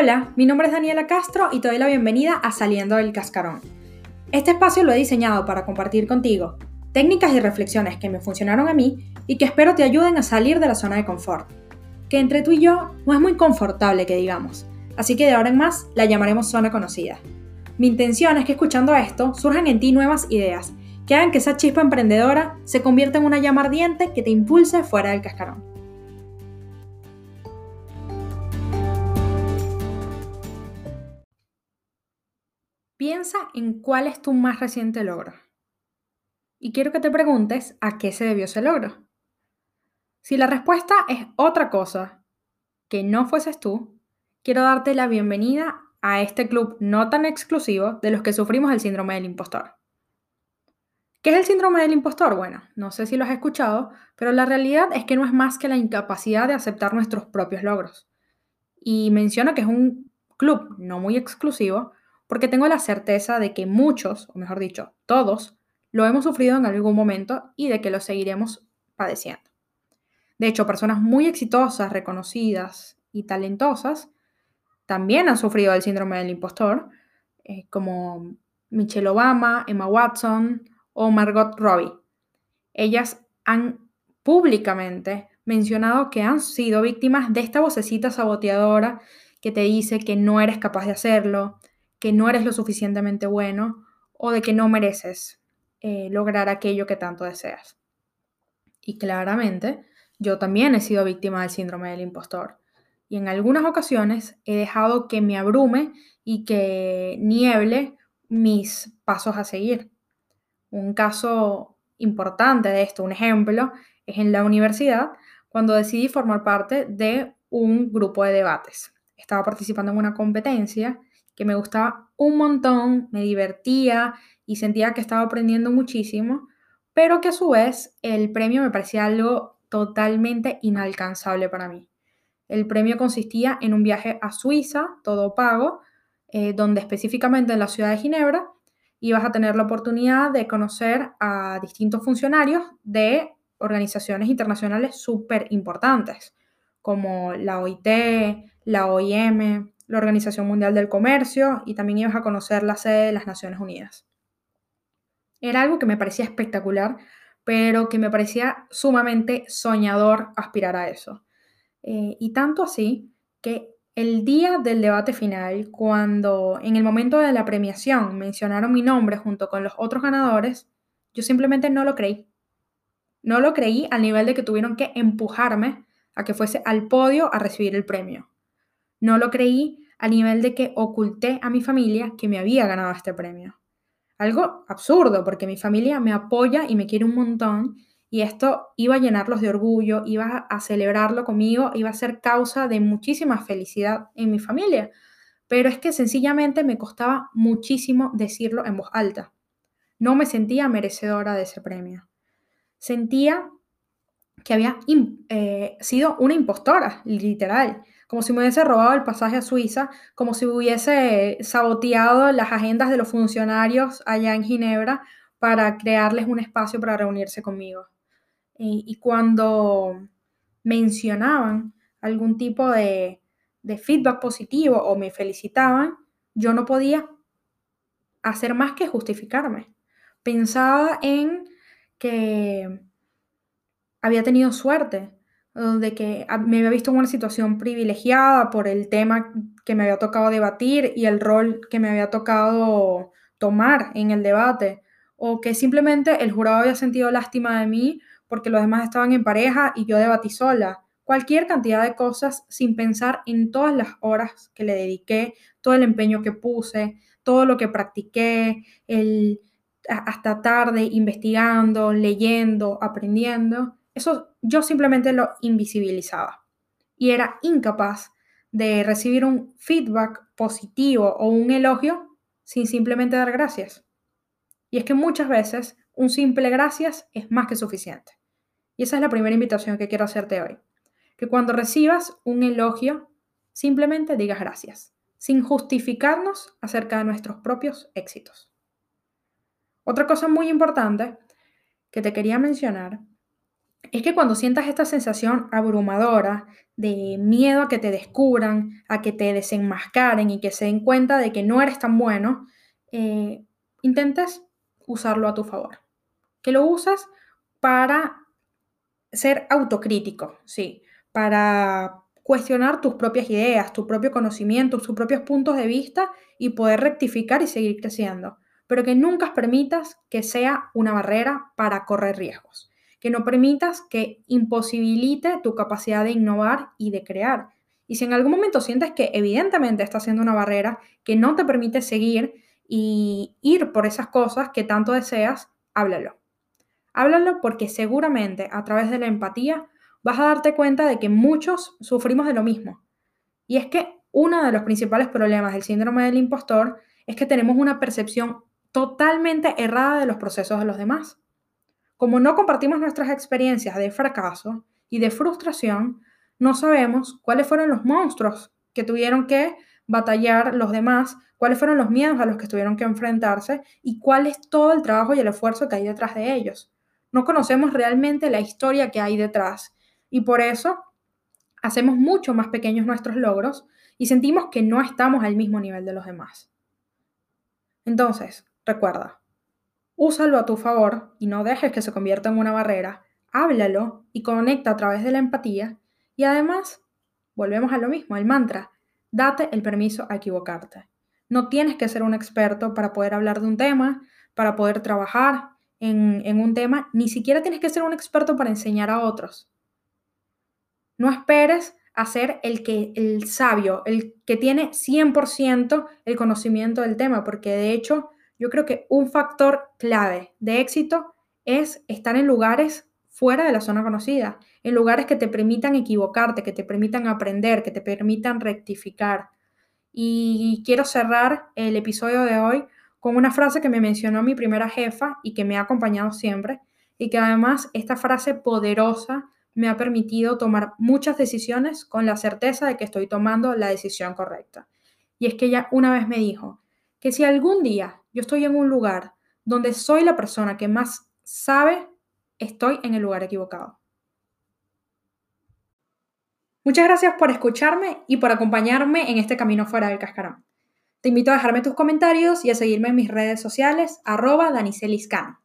Hola, mi nombre es Daniela Castro y te doy la bienvenida a Saliendo del Cascarón. Este espacio lo he diseñado para compartir contigo técnicas y reflexiones que me funcionaron a mí y que espero te ayuden a salir de la zona de confort. Que entre tú y yo no es muy confortable que digamos, así que de ahora en más la llamaremos zona conocida. Mi intención es que escuchando esto surjan en ti nuevas ideas que hagan que esa chispa emprendedora se convierta en una llama ardiente que te impulse fuera del cascarón. Piensa en cuál es tu más reciente logro. Y quiero que te preguntes a qué se debió ese logro. Si la respuesta es otra cosa que no fueses tú, quiero darte la bienvenida a este club no tan exclusivo de los que sufrimos el síndrome del impostor. ¿Qué es el síndrome del impostor? Bueno, no sé si lo has escuchado, pero la realidad es que no es más que la incapacidad de aceptar nuestros propios logros. Y menciono que es un club no muy exclusivo porque tengo la certeza de que muchos, o mejor dicho, todos, lo hemos sufrido en algún momento y de que lo seguiremos padeciendo. De hecho, personas muy exitosas, reconocidas y talentosas también han sufrido el síndrome del impostor, eh, como Michelle Obama, Emma Watson, o Margot Robbie. Ellas han públicamente mencionado que han sido víctimas de esta vocecita saboteadora que te dice que no eres capaz de hacerlo, que no eres lo suficientemente bueno o de que no mereces eh, lograr aquello que tanto deseas. Y claramente, yo también he sido víctima del síndrome del impostor. Y en algunas ocasiones he dejado que me abrume y que nieble mis pasos a seguir. Un caso importante de esto, un ejemplo, es en la universidad, cuando decidí formar parte de un grupo de debates. Estaba participando en una competencia que me gustaba un montón, me divertía y sentía que estaba aprendiendo muchísimo, pero que a su vez el premio me parecía algo totalmente inalcanzable para mí. El premio consistía en un viaje a Suiza, todo pago, eh, donde específicamente en la ciudad de Ginebra y vas a tener la oportunidad de conocer a distintos funcionarios de organizaciones internacionales súper importantes, como la OIT, la OIM, la Organización Mundial del Comercio, y también ibas a conocer la sede de las Naciones Unidas. Era algo que me parecía espectacular, pero que me parecía sumamente soñador aspirar a eso. Eh, y tanto así que el día del debate final, cuando en el momento de la premiación mencionaron mi nombre junto con los otros ganadores, yo simplemente no lo creí. No lo creí al nivel de que tuvieron que empujarme a que fuese al podio a recibir el premio. No lo creí al nivel de que oculté a mi familia que me había ganado este premio. Algo absurdo, porque mi familia me apoya y me quiere un montón, y esto iba a llenarlos de orgullo, iba a celebrarlo conmigo, iba a ser causa de muchísima felicidad en mi familia. Pero es que sencillamente me costaba muchísimo decirlo en voz alta. No me sentía merecedora de ese premio. Sentía que había eh, sido una impostora, literal, como si me hubiese robado el pasaje a Suiza, como si hubiese saboteado las agendas de los funcionarios allá en Ginebra para crearles un espacio para reunirse conmigo y, cuando mencionaban algún tipo de, de feedback positivo o me felicitaban, yo no podía hacer más que justificarme. Pensaba en que había tenido suerte, de que me había visto en una situación privilegiada por el tema que me había tocado debatir y el rol que me había tocado tomar en el debate, o que simplemente el jurado había sentido lástima de mí porque los demás estaban en pareja y yo debatí sola. Cualquier cantidad de cosas sin pensar en todas las horas que le dediqué, todo el empeño que puse, todo lo que practiqué, el, hasta tarde investigando, leyendo, aprendiendo. Eso yo simplemente lo invisibilizaba y era incapaz de recibir un feedback positivo o un elogio sin simplemente dar gracias. Y es que muchas veces un simple gracias es más que suficiente. Y esa es la primera invitación que quiero hacerte hoy. Que cuando recibas un elogio, simplemente digas gracias, sin justificarnos acerca de nuestros propios éxitos. Otra cosa muy importante que te quería mencionar es que cuando sientas esta sensación abrumadora de miedo a que te descubran, a que te desenmascaren y que se den cuenta de que no eres tan bueno, eh, intentes usarlo a tu favor. Que lo uses para ser autocrítico, sí, para cuestionar tus propias ideas, tu propio conocimiento, tus propios puntos de vista y poder rectificar y seguir creciendo. Pero que nunca permitas que sea una barrera para correr riesgos. Que no permitas que imposibilite tu capacidad de innovar y de crear. Y si en algún momento sientes que evidentemente está siendo una barrera que no te permite seguir y ir por esas cosas que tanto deseas, háblalo. Háblalo porque seguramente a través de la empatía vas a darte cuenta de que muchos sufrimos de lo mismo. Y es que uno de los principales problemas del síndrome del impostor es que tenemos una percepción totalmente errada de los procesos de los demás. Como no compartimos nuestras experiencias de fracaso y de frustración, no sabemos cuáles fueron los monstruos que tuvieron que batallar los demás, cuáles fueron los miedos a los que tuvieron que enfrentarse y cuál es todo el trabajo y el esfuerzo que hay detrás de ellos. No conocemos realmente la historia que hay detrás y por eso hacemos mucho más pequeños nuestros logros y sentimos que no estamos al mismo nivel de los demás. Entonces, recuerda, úsalo a tu favor y no dejes que se convierta en una barrera, háblalo y conecta a través de la empatía y además, volvemos a lo mismo, el mantra, date el permiso a equivocarte. No tienes que ser un experto para poder hablar de un tema, para poder trabajar en, en un tema, ni siquiera tienes que ser un experto para enseñar a otros. No esperes a ser el, que, el sabio, el que tiene 100% el conocimiento del tema, porque de hecho yo creo que un factor clave de éxito es estar en lugares fuera de la zona conocida, en lugares que te permitan equivocarte, que te permitan aprender, que te permitan rectificar. Y quiero cerrar el episodio de hoy con una frase que me mencionó mi primera jefa y que me ha acompañado siempre, y que además esta frase poderosa me ha permitido tomar muchas decisiones con la certeza de que estoy tomando la decisión correcta. Y es que ella una vez me dijo que si algún día yo estoy en un lugar donde soy la persona que más sabe, estoy en el lugar equivocado. Muchas gracias por escucharme y por acompañarme en este camino fuera del cascarón. Te invito a dejarme tus comentarios y a seguirme en mis redes sociales, arroba Daniceliscano.